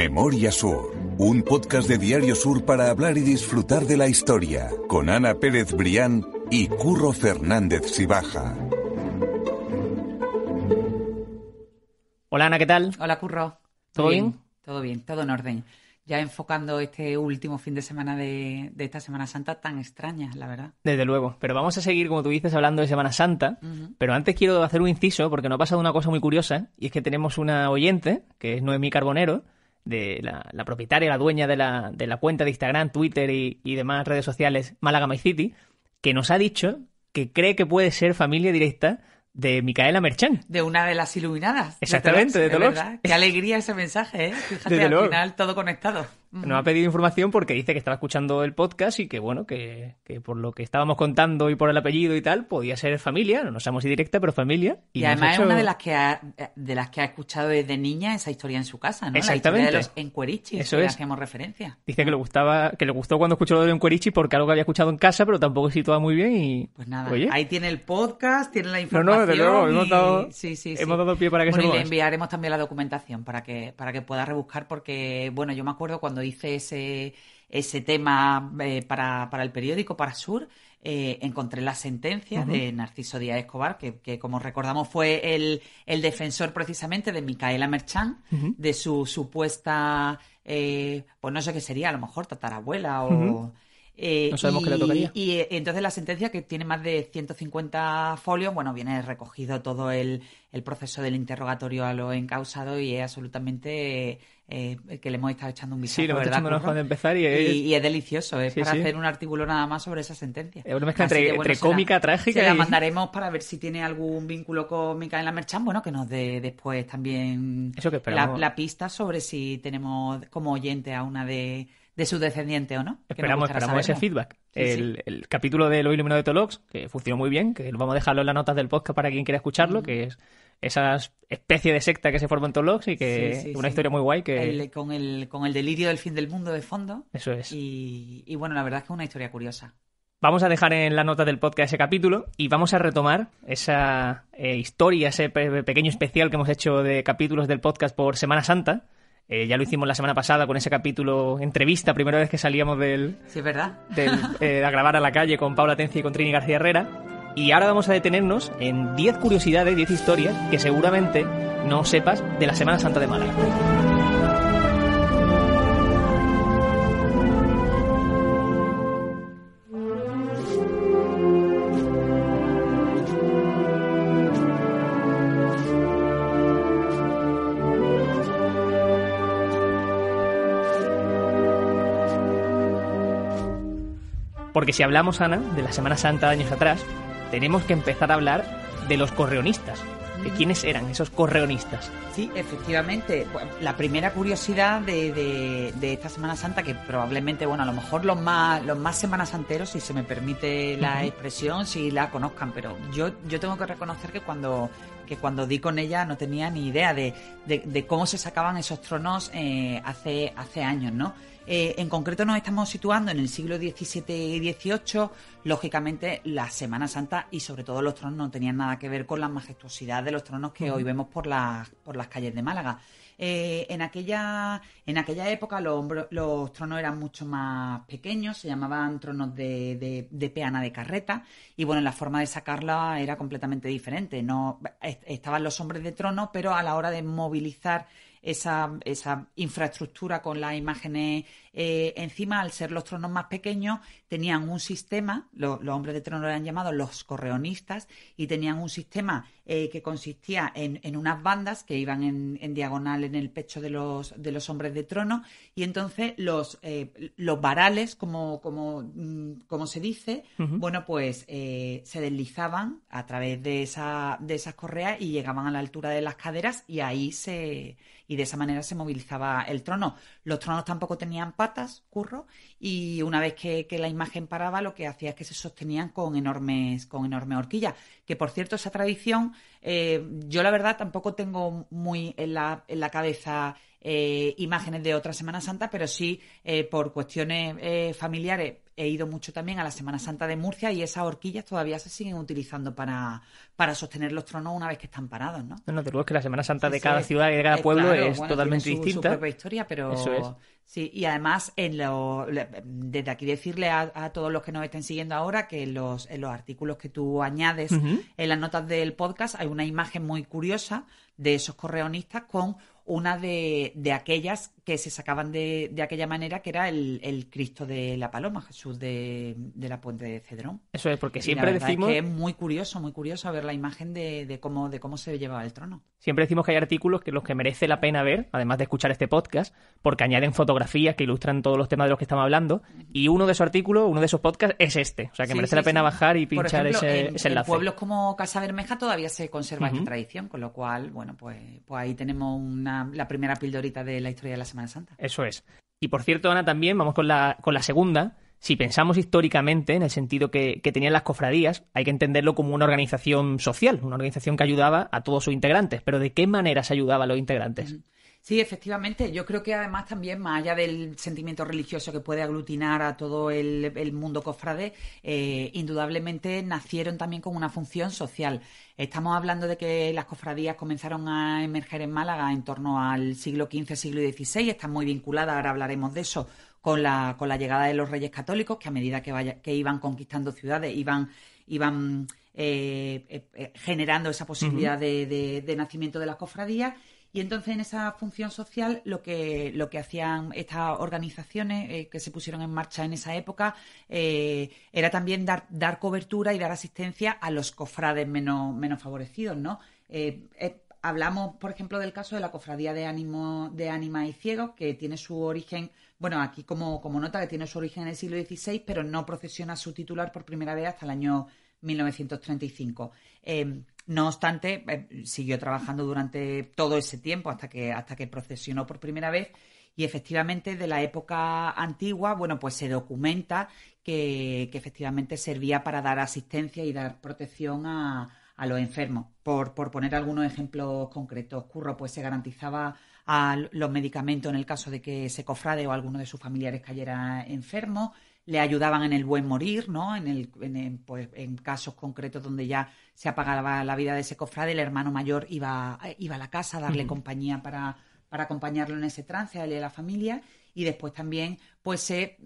Memoria Sur, un podcast de Diario Sur para hablar y disfrutar de la historia, con Ana Pérez Brián y Curro Fernández Sibaja. Hola Ana, ¿qué tal? Hola Curro. ¿Todo bien? Todo bien, todo en orden. Ya enfocando este último fin de semana de, de esta Semana Santa tan extraña, la verdad. Desde luego. Pero vamos a seguir, como tú dices, hablando de Semana Santa. Pero antes quiero hacer un inciso porque nos ha pasado una cosa muy curiosa y es que tenemos una oyente, que es Noemí Carbonero, de la, la propietaria, la dueña de la, de la cuenta de Instagram, Twitter y, y demás redes sociales Málaga My City, que nos ha dicho que cree que puede ser familia directa de Micaela Merchán. De una de las iluminadas. Exactamente, de verdad. Qué alegría ese mensaje, ¿eh? Fíjate, Desde al luego. final todo conectado. Nos ha pedido información porque dice que estaba escuchando el podcast y que, bueno, que, que por lo que estábamos contando y por el apellido y tal, podía ser familia, no sabemos si directa, pero familia. Y, además hecho- es una de las que ha, de las que ha escuchado desde niña esa historia en su casa, ¿no? Exactamente. La historia de los encuerichis, Eso que es. hacíamos referencia. Dice que le gustaba, que le gustó cuando escuchó lo de Encuerichi porque algo que había escuchado en casa, pero tampoco se situaba muy bien y. Pues nada, Oye, ahí tiene el podcast, tiene la No, información. no, desde luego, hemos y- dado- sí, sí, sí. hemos dado pie para que bueno, se y le enviaremos también la documentación para que, para que pueda rebuscar, porque, bueno, yo me acuerdo cuando hice ese, ese tema eh, para, para el periódico, para Sur, eh, encontré la sentencia de Narciso Díaz Escobar, que, que, como recordamos fue el, el defensor precisamente de Micaela Merchán, de su supuesta, eh, pues no sé qué sería, a lo mejor tatarabuela o... eh, No sabemos y, qué le tocaría. Y eh, entonces la sentencia, que tiene más de 150 folios, bueno, viene recogido todo el, el proceso del interrogatorio a los encausados y es absolutamente eh, que le hemos estado echando un vistazo, Sí, le hemos ¿verdad, echando un ojo Curro? de empezar y es- y, y es delicioso, es Sí, para sí. hacer un artículo nada más sobre esa sentencia. Es una mezcla Así entre- que, entre se la- cómica, trágica Se la mandaremos para ver si tiene algún vínculo con Micaela Merchan, bueno, que nos dé después también Eso que la, esperamos. la pista sobre si tenemos como oyente a una de, de sus descendientes o no. Esperamos, esperamos ese feedback. Sí, sí. el, el capítulo de Lo Iluminado de Tolox, que funcionó muy bien, que vamos a dejarlo en las notas del podcast para quien quiera escucharlo, que es esa especie de secta que se forma en Tolox y que Sí, una sí. historia muy guay que... El- con, el, con el delirio del fin del mundo de fondo. Eso es. Y, y bueno, la verdad es que es una historia curiosa. Vamos a dejar en las notas del podcast ese capítulo y vamos a retomar esa eh, historia, ese pe- pequeño especial que hemos hecho de capítulos del podcast por Semana Santa. Eh, ya lo hicimos la semana pasada con ese capítulo entrevista, primera vez que salíamos del, Sí, es verdad. del, eh, a grabar a la calle con Paula Tencia y con Trini García Herrera. Y ahora vamos a detenernos en 10 curiosidades, 10 historias que seguramente no sepas de la Semana Santa de Málaga. Porque si hablamos, Ana, de la Semana Santa de años atrás, tenemos que empezar a hablar de los correonistas. ¿De quiénes eran esos correonistas? Sí, efectivamente. La primera curiosidad de, de- de esta Semana Santa, que probablemente, bueno, a lo mejor los más, los más Semanas Santeros, si se me permite la expresión, si la conozcan, pero yo, yo tengo que reconocer que cuando, que cuando di con ella no tenía ni idea de, de- de cómo se sacaban esos tronos eh, hace, hace años, ¿no? Eh, en concreto nos estamos situando en el siglo XVII y XVIII. Lógicamente, la Semana Santa y sobre todo los tronos no tenían nada que ver con la majestuosidad de los tronos que hoy vemos por las, por las calles de Málaga. Eh, en, aquella, en aquella época los, los tronos eran mucho más pequeños, se llamaban tronos de, de- de peana de carreta y bueno, la forma de sacarla era completamente diferente. No, est- estaban los hombres de trono, pero a la hora de movilizar esa, esa infraestructura con las imágenes eh, encima, al ser los tronos más pequeños, tenían un sistema, lo- los hombres de trono eran llamados los correonistas, y tenían un sistema eh, que consistía en, en unas bandas que iban en, en diagonal en el pecho de los, de los hombres de trono, y entonces los, eh, los varales, como, como, mm, como se dice, bueno, pues eh, se deslizaban a través de, esa, de esas correas y llegaban a la altura de las caderas y ahí se y de esa manera se movilizaba el trono. Los tronos tampoco tenían patas, curro, y una vez que, que la imagen paraba, lo que hacía es que se sostenían con enormes, con enormes horquillas. Que por cierto, esa tradición, eh, yo la verdad tampoco tengo muy en la, en la cabeza eh, imágenes de otra Semana Santa, pero sí eh, por cuestiones eh, familiares he ido mucho también a la Semana Santa de Murcia y esas horquillas todavía se siguen utilizando para, para sostener los tronos una vez que están parados, ¿no? No, no, te digo que la Semana Santa de cada ciudad y de cada eh, pueblo es totalmente distinta. Su propia historia, pero Sí, y además en lo, desde aquí decirle a, todos los que nos estén siguiendo ahora que en los, en los artículos que tú añades en las notas del podcast hay una imagen muy curiosa de esos correonistas con una de, de aquellas que se sacaban de, de aquella manera, que era el, el, Cristo de la Paloma, Jesús de, de, la Puente de Cedrón. Eso es, porque siempre decimos... Es que es muy curioso, muy curioso ver la imagen de, de, cómo, de cómo se llevaba el trono. Siempre decimos que hay artículos que los que merece la pena ver, además de escuchar este podcast, porque añaden fotografías que ilustran todos los temas de los que estamos hablando, y uno de esos artículos, uno de esos podcasts es este, o sea que merece la pena bajar y pinchar ese, ese, enlace. En pueblos como Casa Bermeja todavía se conserva esta tradición, con lo cual, bueno, pues, pues ahí tenemos una, la primera pildorita de la historia de la Semana Santa. Eso es. Y por cierto, Ana, también vamos con la, con la segunda. Si pensamos históricamente en el sentido que, tenían las cofradías, hay que entenderlo como una organización social, una organización que ayudaba a todos sus integrantes. Pero ¿de qué manera se ayudaba a los integrantes? Sí, efectivamente. Yo creo que además también, más allá del sentimiento religioso que puede aglutinar a todo el, mundo cofrade, eh, indudablemente nacieron también con una función social. Estamos hablando de que las cofradías comenzaron a emerger en Málaga en torno al siglo XV, siglo XVI, están muy vinculadas, ahora hablaremos de eso, con la, con la llegada de los reyes católicos, que a medida que, vaya, que iban conquistando ciudades, iban, iban eh, eh, generando esa posibilidad de, de nacimiento de las cofradías y entonces en esa función social lo que, lo que hacían estas organizaciones eh, que se pusieron en marcha en esa época eh, era también dar, dar cobertura y dar asistencia a los cofrades menos, menos favorecidos, ¿no? Eh, hablamos, por ejemplo, del caso de la cofradía de ánimo, de ánima y ciegos, que tiene su origen, bueno, aquí como, como nota que tiene su origen en el siglo XVI, pero no procesiona su titular por primera vez hasta el año 1935. No obstante, eh, siguió trabajando durante todo ese tiempo hasta que, hasta que procesionó por primera vez y efectivamente de la época antigua, bueno, pues se documenta que, efectivamente servía para dar asistencia y dar protección a, los enfermos. Por, por, poner algunos ejemplos concretos, Curro, pues se garantizaba a los medicamentos en el caso de que se cofrade o alguno de sus familiares cayera enfermo, le ayudaban en el buen morir, ¿no? En, el, en, pues, en casos concretos donde ya se apagaba la vida de ese cofrade, el hermano mayor iba, iba a la casa a darle compañía para, para acompañarlo en ese trance, a él y a la familia, y después también, pues se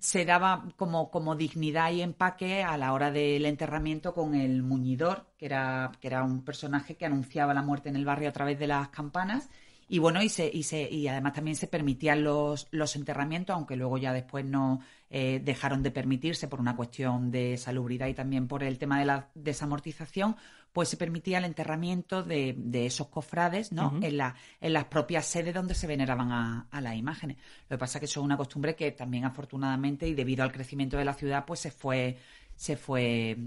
se daba como, como dignidad y empaque a la hora del enterramiento con el muñidor, que era, que era un personaje que anunciaba la muerte en el barrio a través de las campanas y bueno, y, se, y, se, y además también se permitían los, los enterramientos, aunque luego ya después no eh, dejaron de permitirse por una cuestión de salubridad y también por el tema de la desamortización, pues se permitía el enterramiento de, de esos cofrades ¿no? en, la, en las propias sedes donde se veneraban a, a, las imágenes. Lo que pasa es que eso es una costumbre que también afortunadamente y debido al crecimiento de la ciudad pues se fue se fue,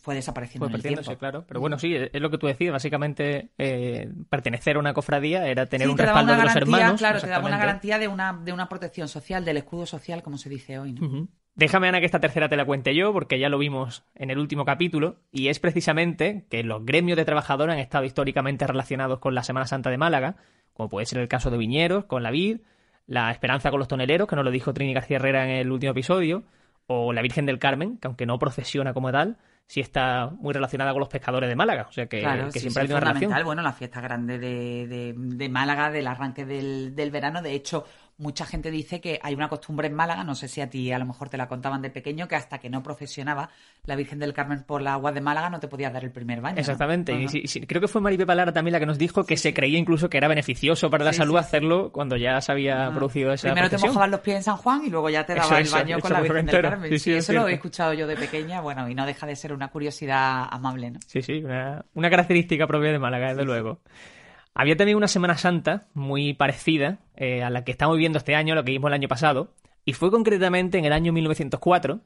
fue desapareciendo fue tiempo. claro. Pero bueno, sí, es lo que tú decías. Básicamente, eh, pertenecer a una cofradía era tener un respaldo de los hermanos. Claro, te daba una garantía de una, de una protección social, del escudo social, como se dice hoy. Déjame, Ana, que esta tercera te la cuente yo, porque ya lo vimos en el último capítulo, y es precisamente que los gremios de trabajadores han estado históricamente relacionados con la Semana Santa de Málaga, como puede ser el caso de Viñeros, con la Vid, la Esperanza con los toneleros, que nos lo dijo Trini García Herrera en el último episodio, o la Virgen del Carmen, que aunque no procesiona como tal, sí está muy relacionada con los pescadores de Málaga. O sea que, siempre hay una relación. Bueno, la fiesta grande de, de, de Málaga, del arranque del, del, verano. De hecho, mucha gente dice que hay una costumbre en Málaga, no sé si a ti a lo mejor te la contaban de pequeño, que hasta que no procesionaba la Virgen del Carmen por la agua de Málaga no te podías dar el primer baño. Exactamente. Y creo que fue Maripe Palara también la que nos dijo que se creía incluso que era beneficioso para la salud hacerlo cuando ya se había producido esa Primero te mojaban los pies en San Juan y luego ya te daba el baño con la Virgen del Carmen. Sí, eso lo he escuchado yo de pequeña, bueno, y no deja de ser una curiosidad amable, ¿no? Sí, sí, una, una característica propia de Málaga, desde luego. Había también una Semana Santa muy parecida eh, a la que estamos viviendo este año, lo que vimos el año pasado, y fue concretamente en el año 1904.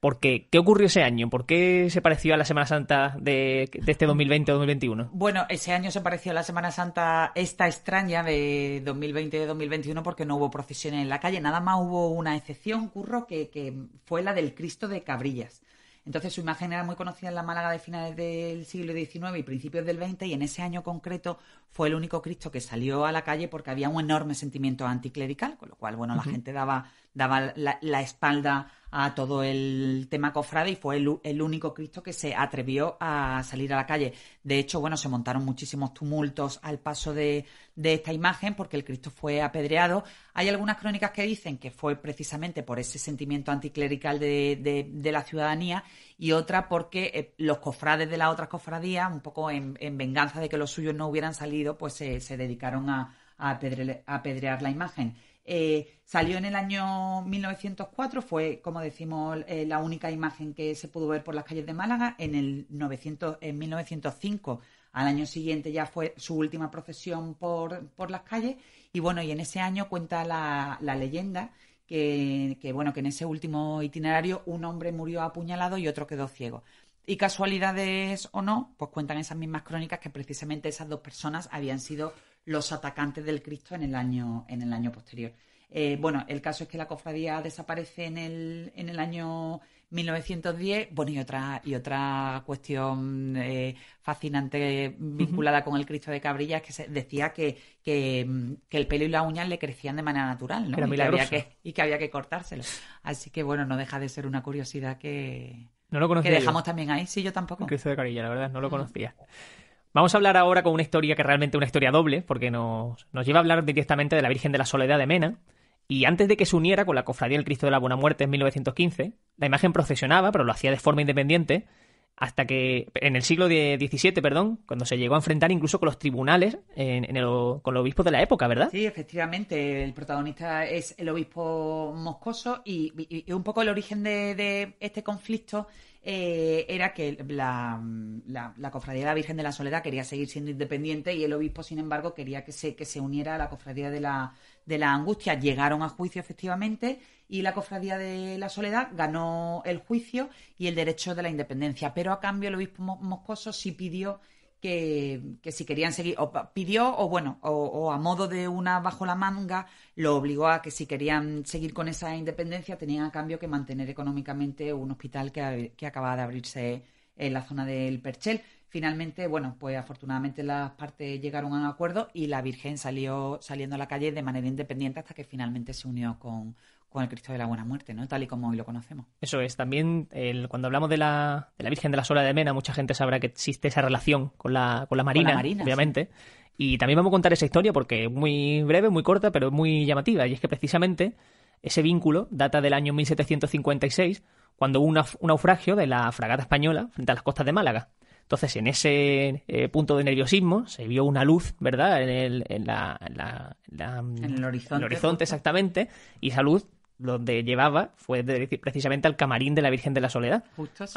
Porque, ¿qué ocurrió ese año? ¿Por qué se pareció a la Semana Santa de, de este 2020 o 2021? Bueno, ese año se pareció a la Semana Santa esta extraña de 2020 2021 porque no hubo procesiones en la calle. Nada más hubo una excepción, Curro, que, que fue la del Cristo de Cabrillas. Entonces su imagen era muy conocida en la Málaga de finales del siglo XIX y principios del XX y en ese año concreto fue el único Cristo que salió a la calle porque había un enorme sentimiento anticlerical, con lo cual, bueno, la gente daba, daba la, espalda a todo el tema cofrade y fue el, único Cristo que se atrevió a salir a la calle. De hecho, bueno, se montaron muchísimos tumultos al paso de, esta imagen porque el Cristo fue apedreado. Hay algunas crónicas que dicen que fue precisamente por ese sentimiento anticlerical de, la ciudadanía y otra porque eh, los cofrades de las otras cofradías, un poco en, venganza de que los suyos no hubieran salido, pues se, dedicaron a, apedrear la imagen. Eh, salió en el año 1904, fue, como decimos, eh, la única imagen que se pudo ver por las calles de Málaga. En, el 900, en 1905, al año siguiente, ya fue su última procesión por, por las calles. Y bueno, y en ese año cuenta la, leyenda que, que, bueno, que en ese último itinerario un hombre murió apuñalado y otro quedó ciego. Y casualidades o no, pues cuentan esas mismas crónicas que precisamente esas dos personas habían sido los atacantes del Cristo en el año, en el año posterior. Eh, bueno, el caso es que la cofradía desaparece en el, en el año 1910. Bueno, y otra, y otra cuestión eh, fascinante vinculada con el Cristo de Cabrilla es que se decía que, que, el pelo y las uñas le crecían de manera natural, ¿no? y, que había que, y que había que cortárselo. Así que, bueno, no deja de ser una curiosidad que, no lo conocía que dejamos también ahí. Sí, yo tampoco. El Cristo de Cabrilla, la verdad, no lo conocía. Vamos a hablar ahora con una historia que realmente es una historia doble, porque nos, nos lleva a hablar directamente de la Virgen de la Soledad de Mena. Y antes de que se uniera con la Cofradía del Cristo de la Buena Muerte en 1915, la imagen procesionaba, pero lo hacía de forma independiente, hasta que en el siglo XVII, perdón, cuando se llegó a enfrentar incluso con los tribunales, en, con los obispos de la época, ¿verdad? Sí, efectivamente, el protagonista es el obispo moscoso y, un poco el origen de este conflicto eh, era que la, la, Cofradía de la Virgen de la Soledad quería seguir siendo independiente y el obispo, sin embargo, quería que se, que se uniera a la Cofradía de la, de la Angustia. Llegaron a juicio, efectivamente, y la Cofradía de la Soledad ganó el juicio y el derecho de la independencia. Pero a cambio, el obispo moscoso sí pidió que, si querían seguir, o pidió, o bueno, o, a modo de una bajo la manga, lo obligó a que si querían seguir con esa independencia tenían a cambio que mantener económicamente un hospital que, que acababa de abrirse en la zona del Perchel. Finalmente, bueno, pues afortunadamente las partes llegaron a un acuerdo y la Virgen salió saliendo a la calle de manera independiente hasta que finalmente se unió con, con el Cristo de la Buena Muerte, ¿no? Tal y como hoy lo conocemos. Eso es. También cuando hablamos de la, de la Virgen de la Sola de Mena, mucha gente sabrá que existe esa relación con la, con la Marina, obviamente. Y también vamos a contar esa historia porque es muy breve, muy corta, pero muy llamativa. Y es que precisamente ese vínculo data del año 1756, cuando hubo un naufragio de la fragata española frente a las costas de Málaga. Entonces, en ese eh, punto de nerviosismo se vio una luz, ¿verdad? En el, en la, en el horizonte. En el horizonte, exactamente. Y esa luz donde llevaba fue precisamente al camarín de la Virgen de la Soledad.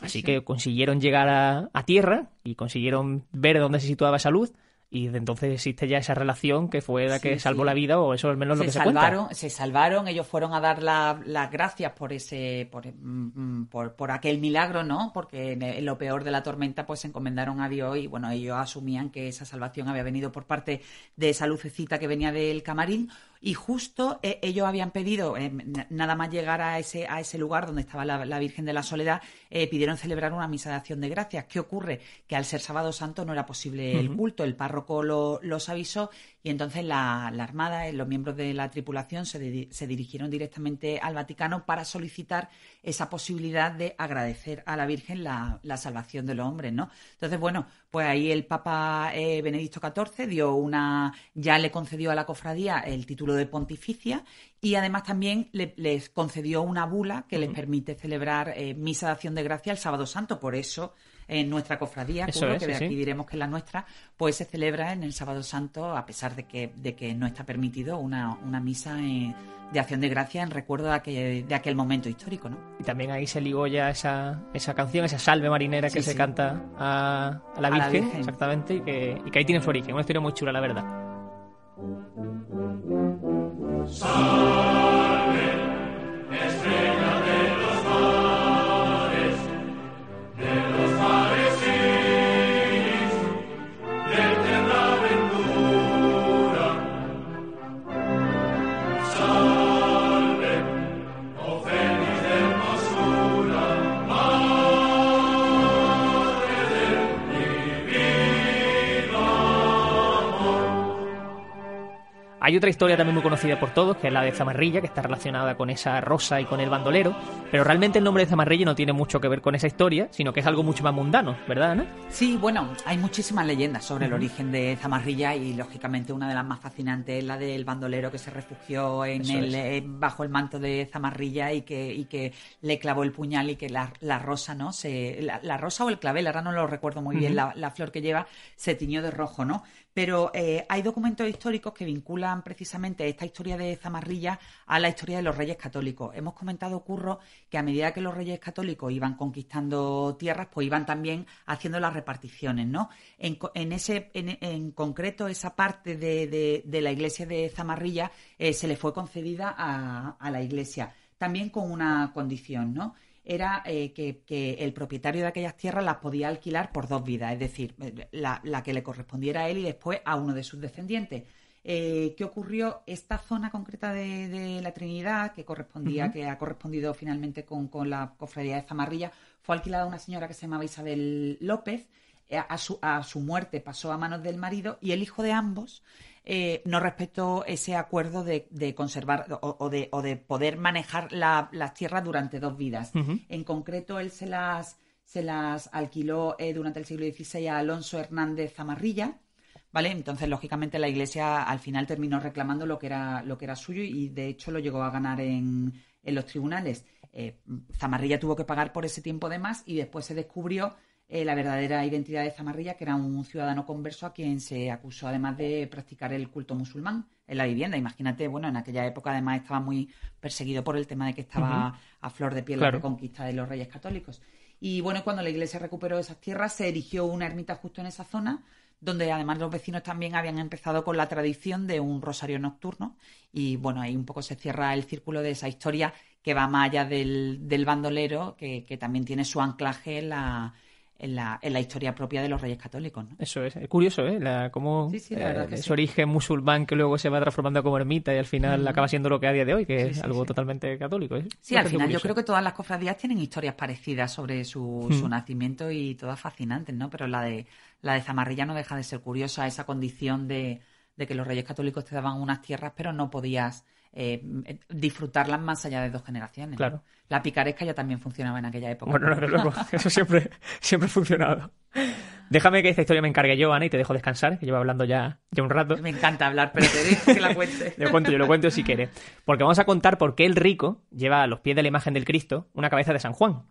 Así que consiguieron llegar a, tierra y consiguieron ver dónde se situaba esa luz y de entonces existe ya esa relación que fue la que salvó la vida o eso al menos lo que salvaron, se cuenta. Se salvaron, ellos fueron a dar las gracias por ese mm, por, por, aquel milagro, ¿no? Porque en, lo peor de la tormenta pues se encomendaron a Dios y bueno, ellos asumían que esa salvación había venido por parte de esa lucecita que venía del camarín y justo eh, ellos habían pedido, eh, nada más llegar a ese, a ese lugar donde estaba la, Virgen de la Soledad, eh, pidieron celebrar una misa de acción de gracias. ¿Qué ocurre? Que al ser sábado santo no era posible el culto, el párroco los avisó y entonces la, Armada, los miembros de la tripulación se, se, dirigieron directamente al Vaticano para solicitar esa posibilidad de agradecer a la Virgen la, la salvación de los hombres, ¿no? Entonces, bueno, pues ahí el Papa eh, Benedicto XIV dio una, ya le concedió a la cofradía el título de pontificia y además también les concedió una bula que les permite celebrar eh, misa de acción de gracia el sábado santo. Por eso en nuestra cofradía, que de aquí diremos que es la nuestra, pues se celebra en el sábado santo a pesar de que, de que no está permitido una, una misa eh, de acción de gracia en recuerdo de aquel, de aquel momento histórico. ¿no? Y también ahí se ligó ya esa, esa canción, esa salve marinera que se canta a, la, Virgen, exactamente, y que, y que ahí tiene su origen. Una historia muy chula, la verdad. Hay otra historia también muy conocida por todos, que es la de Zamarrilla, que está relacionada con esa rosa y con el bandolero, pero realmente el nombre de Zamarrilla no tiene mucho que ver con esa historia, sino que es algo mucho más mundano, ¿verdad, Ana? Sí, bueno, hay muchísimas leyendas sobre el origen de Zamarrilla y lógicamente una de las más fascinantes es la del bandolero que se refugió en el, eh, bajo el manto de Zamarrilla y que, y que le clavó el puñal y que la, rosa, ¿no? Se, la, rosa o el clavel, ahora no lo recuerdo muy bien, la, la flor que lleva, se tiñó de rojo, ¿no? Pero eh, hay documentos históricos que vinculan precisamente esta historia de Zamarrilla a la historia de los reyes católicos. Hemos comentado, Curro, que a medida que los reyes católicos iban conquistando tierras, pues iban también haciendo las reparticiones, ¿no? En, ese, en, concreto, esa parte de, la iglesia de Zamarrilla eh, se le fue concedida a, a la iglesia, también con una condición, ¿no? Era eh, que, el propietario de aquellas tierras las podía alquilar por dos vidas, es decir, eh, la, que le correspondiera a él y después a uno de sus descendientes. Eh, ¿Qué ocurrió? Esta zona concreta de, la Trinidad, que correspondía, que ha correspondido finalmente con, la cofradía de Zamarrilla, fue alquilada a una señora que se llamaba Isabel López. a, su, a su muerte pasó a manos del marido y el hijo de ambos eh, no respetó ese acuerdo de, conservar o, de, o, de, poder manejar las tierras durante dos vidas. En concreto, él se las, se las alquiló eh, durante el siglo XVI a Alonso Hernández Zamarrilla. ¿Vale? Entonces, lógicamente, la Iglesia al final terminó reclamando lo que era, lo que era suyo y, de hecho, lo llegó a ganar en, en los tribunales. Eh, Zamarrilla tuvo que pagar por ese tiempo de más y después se descubrió eh, la verdadera identidad de Zamarrilla, que era un ciudadano converso a quien se acusó además de practicar el culto musulmán en la vivienda. Imagínate, bueno, en aquella época además estaba muy perseguido por el tema de que estaba a flor de piel la reconquista de los reyes católicos. Y bueno, cuando la iglesia recuperó esas tierras, se erigió una ermita justo en esa zona, donde además los vecinos también habían empezado con la tradición de un rosario nocturno. Y bueno, ahí un poco se cierra el círculo de esa historia que va más allá del, del bandolero, que, que también tiene su anclaje en la en la, en la historia propia de los reyes católicos. ¿no? Eso es, es curioso, ¿eh? La, cómo eh, ese origen musulmán que luego se va transformando como ermita y al final acaba siendo lo que a día de hoy, que es algo totalmente católico. ¿eh? Sí, al final yo creo que todas las cofradías tienen historias parecidas sobre su, su nacimiento y todas fascinantes, ¿no? Pero la de, la de Zamarrilla no deja de ser curiosa, esa condición de, de que los reyes católicos te daban unas tierras pero no podías eh, disfrutarlas más allá de dos generaciones. Claro. La picaresca ya también funcionaba en aquella época. Bueno, desde luego, eso siempre, siempre ha funcionado. Déjame que esta historia me encargue yo, Ana, y te dejo descansar, que llevo hablando ya, ya un rato. Me encanta hablar, pero te dejo que la cuente. lo cuento, yo lo cuento si quieres. Porque vamos a contar por qué el rico lleva a los pies de la imagen del Cristo una cabeza de San Juan.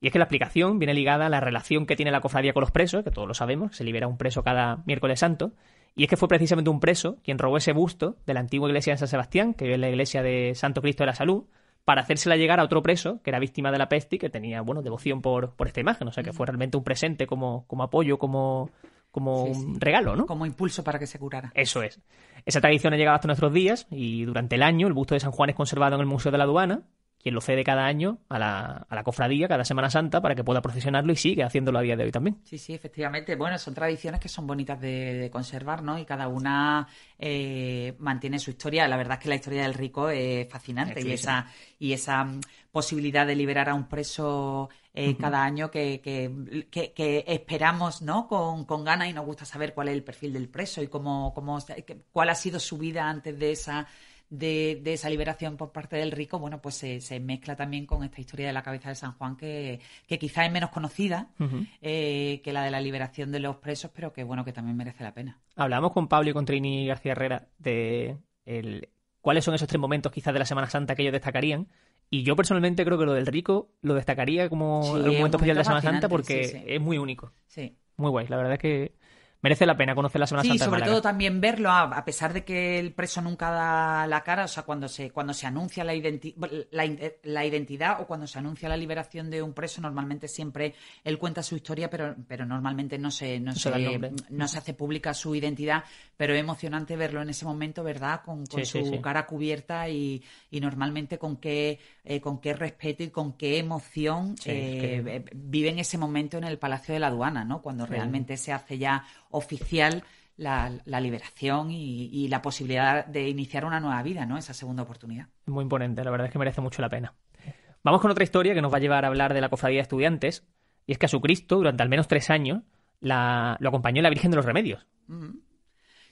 Y es que la explicación viene ligada a la relación que tiene la cofradía con los presos, que todos lo sabemos, se libera un preso cada miércoles santo, y es que fue precisamente un preso quien robó ese busto de la antigua iglesia de San Sebastián, que es la iglesia de Santo Cristo de la Salud, para hacérsela llegar a otro preso que era víctima de la peste y que tenía, bueno, devoción por, por esta imagen. O sea, que fue realmente un presente como, como apoyo, como, como un regalo, ¿no? Como impulso para que se curara. Eso es. Esa tradición ha llegado hasta nuestros días y durante el año el busto de San Juan es conservado en el Museo de la Aduana quien lo cede cada año a la, a la, cofradía, cada Semana Santa, para que pueda procesionarlo y sigue haciéndolo a día de hoy también. Sí, sí, efectivamente. Bueno, son tradiciones que son bonitas de, conservar, ¿no? Y cada una eh, mantiene su historia. La verdad es que la historia del rico es fascinante y esa, y esa mm, posibilidad de liberar a un preso eh, cada año que, que, esperamos, ¿no? Con, con ganas y nos gusta saber cuál es el perfil del preso y cómo, cómo, cuál ha sido su vida antes de esa de, esa liberación por parte del rico, bueno, pues se, mezcla también con esta historia de la cabeza de San Juan, que, que quizás es menos conocida eh, que la de la liberación de los presos, pero que bueno, que también merece la pena. Hablamos con Pablo y con Trini García Herrera de el, cuáles son esos tres momentos quizás de la Semana Santa que ellos destacarían. Y yo personalmente creo que lo del rico lo destacaría como un momento especial de la Semana Santa porque es muy único. Sí. Muy guay. La verdad es que merece la pena conocer la Semana sí, Santa. Sí, sobre todo también verlo, a, pesar de que el preso nunca da la cara, o sea, cuando se, cuando se anuncia la, la, identidad o cuando se anuncia la liberación de un preso, normalmente siempre él cuenta su historia, pero, pero normalmente no se, no, se, no se hace pública su identidad, pero es emocionante verlo en ese momento, ¿verdad? Con, su cara cubierta y, y normalmente con qué, eh, con qué respeto y con qué emoción eh, vive en ese momento en el Palacio de la Aduana, ¿no? Cuando realmente se hace ya oficial la, liberación y, la posibilidad de iniciar una nueva vida, ¿no? Esa segunda oportunidad. Muy imponente, la verdad es que merece mucho la pena. Vamos con otra historia que nos va a llevar a hablar de la cofradía de estudiantes, y es que a su Cristo, durante al menos tres años, la, lo acompañó la Virgen de los Remedios.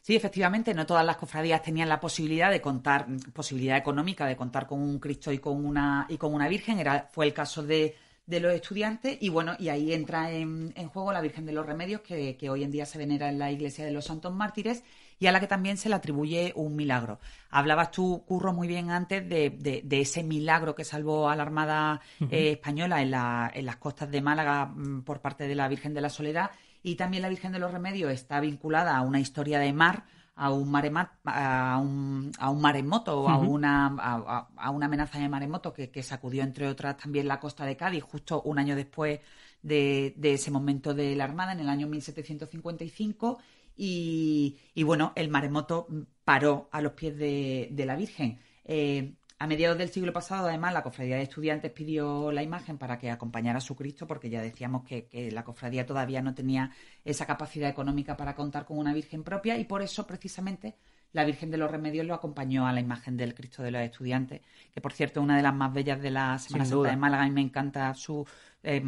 Sí, efectivamente, no todas las cofradías tenían la posibilidad de contar, posibilidad económica de contar con un Cristo y con una, y con una Virgen. Era, fue el caso de, de los estudiantes y bueno, y ahí entra en, en juego la Virgen de los Remedios, que, que, hoy en día se venera en la iglesia de los Santos Mártires y a la que también se le atribuye un milagro. Hablabas tú, Curro, muy bien antes de, de, de ese milagro que salvó a la Armada eh, Española en, la, en, las costas de Málaga mm, por parte de la Virgen de la Soledad y también la Virgen de los Remedios está vinculada a una historia de mar a un, maremat, a un, a un maremoto o a, una, a, a, una amenaza de maremoto que, que, sacudió, entre otras, también la costa de Cádiz justo un año después de, de ese momento de la Armada, en el año 1755. Y, y bueno, el maremoto paró a los pies de, de la Virgen. Eh, a mediados del siglo pasado, además, la Cofradía de Estudiantes pidió la imagen para que acompañara a su Cristo, porque ya decíamos que, que, la Cofradía todavía no tenía esa capacidad económica para contar con una Virgen propia y por eso, precisamente, la Virgen de los Remedios lo acompañó a la imagen del Cristo de los Estudiantes, que por cierto es una de las más bellas de la Semana Santa. de Málaga y me encanta su... Eh,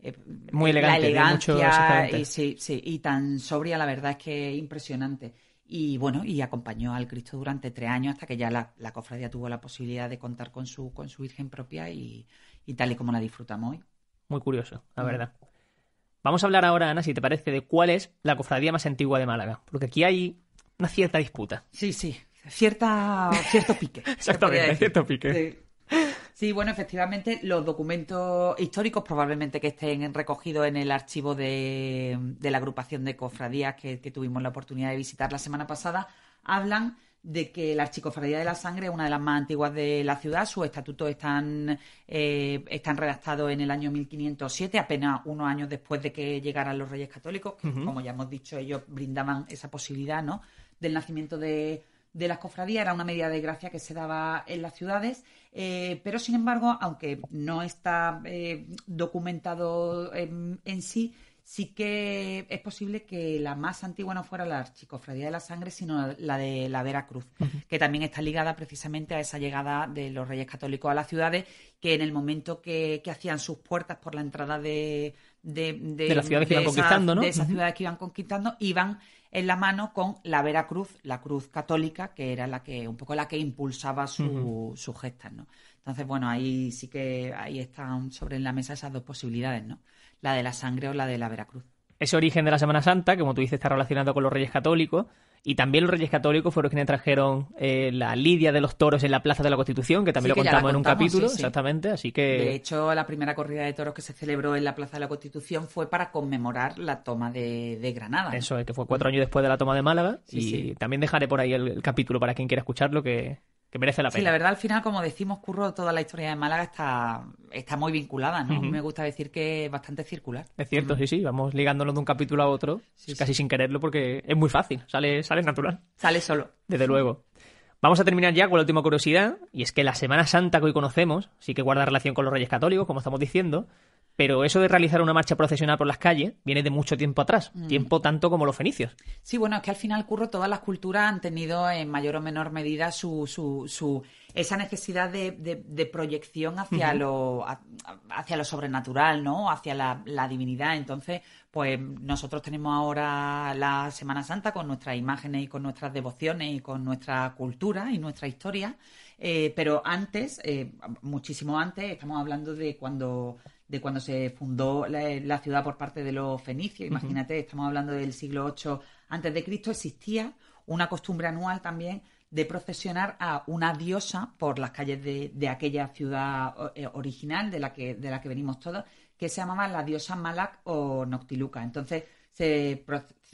eh, Muy elegante, la elegancia y, sí, sí, y tan sobria, la verdad es que es impresionante y bueno, y acompañó al Cristo durante tres años hasta que ya la, la, cofradía tuvo la posibilidad de contar con su, con su Virgen propia y, y tal y como la disfrutamos hoy. Muy curioso, la mm. verdad. Vamos a hablar ahora, Ana, si te parece, de cuál es la cofradía más antigua de Málaga, porque aquí hay una cierta disputa. Sí, sí, cierta, cierto pique. Exactamente, cierto pique. Sí. Bueno, efectivamente, los documentos históricos probablemente que estén recogidos en el archivo de, de la agrupación de cofradías que, que, tuvimos la oportunidad de visitar la semana pasada hablan de que la Archicofradía de la Sangre es una de las más antiguas de la ciudad. Sus estatutos están, eh, están redactados en el año 1507, apenas unos años después de que llegaran los Reyes Católicos, que, uh -huh. como ya hemos dicho, ellos brindaban esa posibilidad ¿no? del nacimiento de, de las cofradías. Era una medida de gracia que se daba en las ciudades eh, pero, sin embargo, aunque no está eh, documentado en, en, sí, sí que es posible que la más antigua no fuera la Archicofradía de la Sangre, sino la de la Veracruz, uh -huh. que también está ligada precisamente a esa llegada de los Reyes Católicos a las ciudades, que en el momento que, que hacían sus puertas por la entrada de, de, de, de las ciudades que iban conquistando, ¿no? De esas uh -huh. ciudades que iban conquistando, iban en la mano con la Vera Cruz, la cruz católica, que era la que, un poco la que impulsaba su, uh -huh. sus gestas, ¿no? Entonces, bueno, ahí sí que ahí están sobre la mesa esas dos posibilidades, ¿no? La de la sangre o la de la Veracruz. Ese origen de la Semana Santa, como tú dices, está relacionado con los Reyes Católicos. Y también los Reyes Católicos fueron quienes trajeron eh, la lidia de los toros en la Plaza de la Constitución, que también sí, lo que contamos, en un capítulo, sí, sí. exactamente. Así que. De hecho, la primera corrida de toros que se celebró en la Plaza de la Constitución fue para conmemorar la toma de, de Granada. Eso es, que fue cuatro años después de la toma de Málaga. y también dejaré por ahí el, el, capítulo para quien quiera escucharlo, que, que merece la pena. Sí, la verdad, al final, como decimos, Curro, toda la historia de Málaga está, está muy vinculada, ¿no? Uh -huh. Me gusta decir que es bastante circular. Es cierto, uh -huh. sí, sí, vamos ligándonos de un capítulo a otro, sí, casi sí. sin quererlo, porque es muy fácil, sale, sale natural. Sale solo. Desde luego. Vamos a terminar ya con la última curiosidad, y es que la Semana Santa que hoy conocemos sí que guarda relación con los Reyes Católicos, como estamos diciendo, pero eso de realizar una marcha procesional por las calles viene de mucho tiempo atrás, mm. tiempo tanto como los fenicios. Sí, bueno, es que al final, Curro, todas las culturas han tenido en mayor o menor medida su, su, su esa necesidad de, de, de proyección hacia, uh -huh. lo, hacia lo sobrenatural, ¿no? Hacia la, la, divinidad. Entonces, pues nosotros tenemos ahora la Semana Santa con nuestras imágenes y con nuestras devociones y con nuestra cultura y nuestra historia. Eh, pero antes, eh, muchísimo antes, estamos hablando de cuando de cuando se fundó la, la, ciudad por parte de los fenicios. Imagínate, uh -huh. estamos hablando del siglo VIII antes de Cristo, existía una costumbre anual también de procesionar a una diosa por las calles de, de aquella ciudad eh, original de la que de la que venimos todos, que se llamaba la diosa Malak o Noctiluca. Entonces se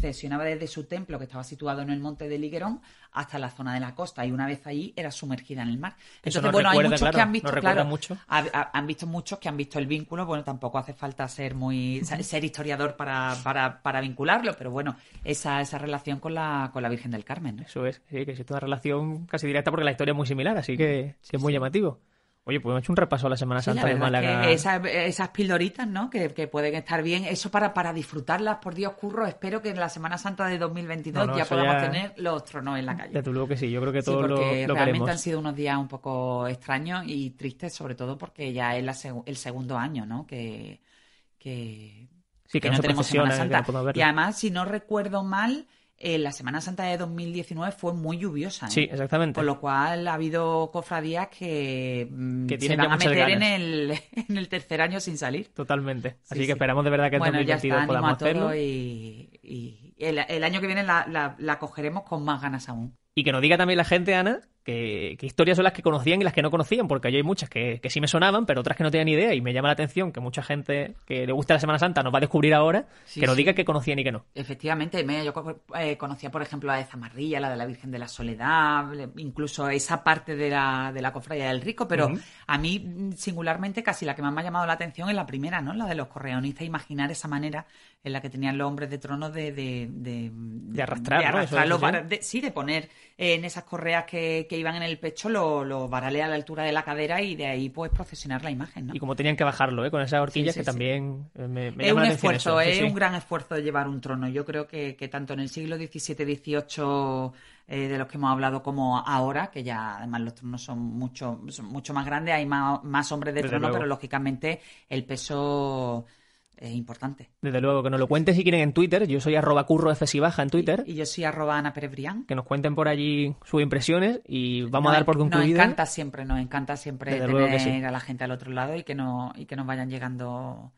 procesionaba desde su templo, que estaba situado en el monte de Liguerón, hasta la zona de la costa. Y una vez ahí era sumergida en el mar. Entonces, bueno, recuerda, hay muchos claro, que han visto, claro, mucho. Ha, ha, han visto muchos que han visto el vínculo. Bueno, tampoco hace falta ser muy ser historiador para, para, para vincularlo, pero bueno, esa, esa relación con la, con la Virgen del Carmen. ¿no? Eso es, sí, que es una relación casi directa porque la historia es muy similar, así que, sí, que es muy sí. llamativo. Oye, pues hemos hecho un repaso a la Semana Santa sí, la de Málaga. Esas, esas pildoritas, ¿no? Que, que, pueden estar bien. Eso para, para disfrutarlas, por Dios, curro. Espero que en la Semana Santa de 2022 no, no, ya podamos ya... tener los tronos en la calle. De tu luego que sí, yo creo que todos sí, lo, lo realmente queremos. han sido unos días un poco extraños y tristes, sobre todo porque ya es la, el segundo año, ¿no? Que, que, sí, que, que no, no tenemos Semana Santa. y además, si no recuerdo mal, eh, la Semana Santa de 2019 fue muy lluviosa. ¿eh? Sí, exactamente. Con lo cual ha habido cofradías que, mm, Que se van ya a meter en el, en el tercer año sin salir. Totalmente. Así Sí, que sí. esperamos de verdad que en bueno, ya 2022 está, ánimo podamos a hacerlo. y, y el, el año que viene la, la- la cogeremos con más ganas aún. Y que nos diga también la gente, Ana, que, que historias son las que conocían y las que no conocían, porque yo hay muchas que, que sí me sonaban, pero otras que no tenían ni idea. Y me llama la atención que mucha gente que le gusta la Semana Santa nos va a descubrir ahora, Sí, que nos sí. diga que conocían y que no. Efectivamente, yo eh, conocía, por ejemplo, la de Zamarrilla, la de la Virgen de la Soledad, le- incluso esa parte de la, de la cofradía del Rico, pero a mí, mm, singularmente, casi la que más me ha llamado la atención es la primera, ¿no? La de los correonistas, imaginar esa manera en la que tenían los hombres de trono de... De, de, De arrastrar, de Eso arrastrar los es, sí. de- poner en esas correas que, que iban en el pecho los, los varales a la altura de la cadera y de ahí, pues, procesionar la imagen, ¿no? Y como tenían que bajarlo, ¿eh? con esas horquillas Sí, sí, que sí. también eh, me, me es llama un la esfuerzo, es un gran esfuerzo de llevar un trono. Yo creo que, que tanto en el siglo XVII, XVIII, eh, de los que hemos hablado, como ahora, que ya además los tronos son mucho, son mucho más grandes, hay más, más hombres de Desde trono, luego. pero lógicamente el peso es importante. Desde luego, que nos lo cuenten si quieren en Twitter. Yo soy arroba curro baja en Twitter. Y yo soy arroba Ana Pérez Brián. Que nos cuenten por allí sus impresiones y vamos Nos a dar por concluida. Nos encanta siempre, nos encanta siempre Desde tener sí. a la gente al otro lado y que, no, y que nos vayan llegando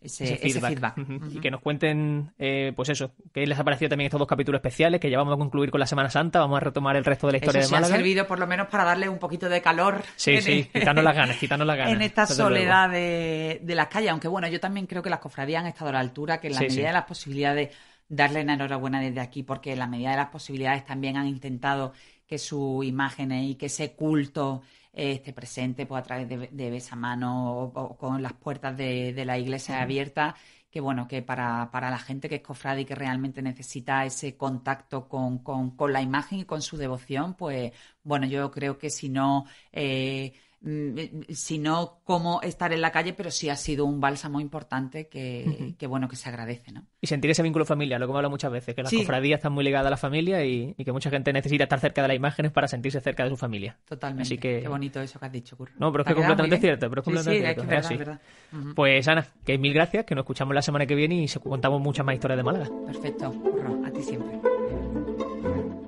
ese, ese ese feedback. Y que nos cuenten, eh, pues eso, qué les ha parecido también estos dos capítulos especiales que ya vamos a concluir con la Semana Santa. Vamos a retomar el resto de la historia Eso de ha Málaga. servido por lo menos para darle un poquito de calor. Sí, sí, el- quitarnos las ganas, quitarnos las ganas. en esta soledad de, de las calles. Aunque bueno, yo también creo que las cofradías han estado a la altura, que en la Sí, medida sí. de las posibilidades, darle la enhorabuena desde aquí, porque en la medida de las posibilidades también han intentado que sus imágenes y que ese culto eh, esté presente pues, a través de, de besamano o, o con las puertas de, de la iglesia abiertas. Que bueno, que para, para la gente que es cofrade y que realmente necesita ese contacto con, con, con la imagen y con su devoción, pues bueno, yo creo que si no eh, mm, si no como estar en la calle, pero sí ha sido un bálsamo importante que, que bueno, que se agradece, ¿no? Y sentir ese vínculo familiar, lo que hemos hablado muchas veces, que las Sí. cofradías están muy ligadas a la familia y, y que mucha gente necesita estar cerca de las imágenes para sentirse cerca de su familia. Totalmente. Así que- Qué bonito eso que has dicho, Curro. No, pero es que completamente cierto, pero es completamente sí, cierto, es verdad, es verdad. Pues Ana, que mil gracias, que nos escuchamos la semana que viene y contamos muchas más historias de Málaga. Perfecto, Curro, a ti siempre.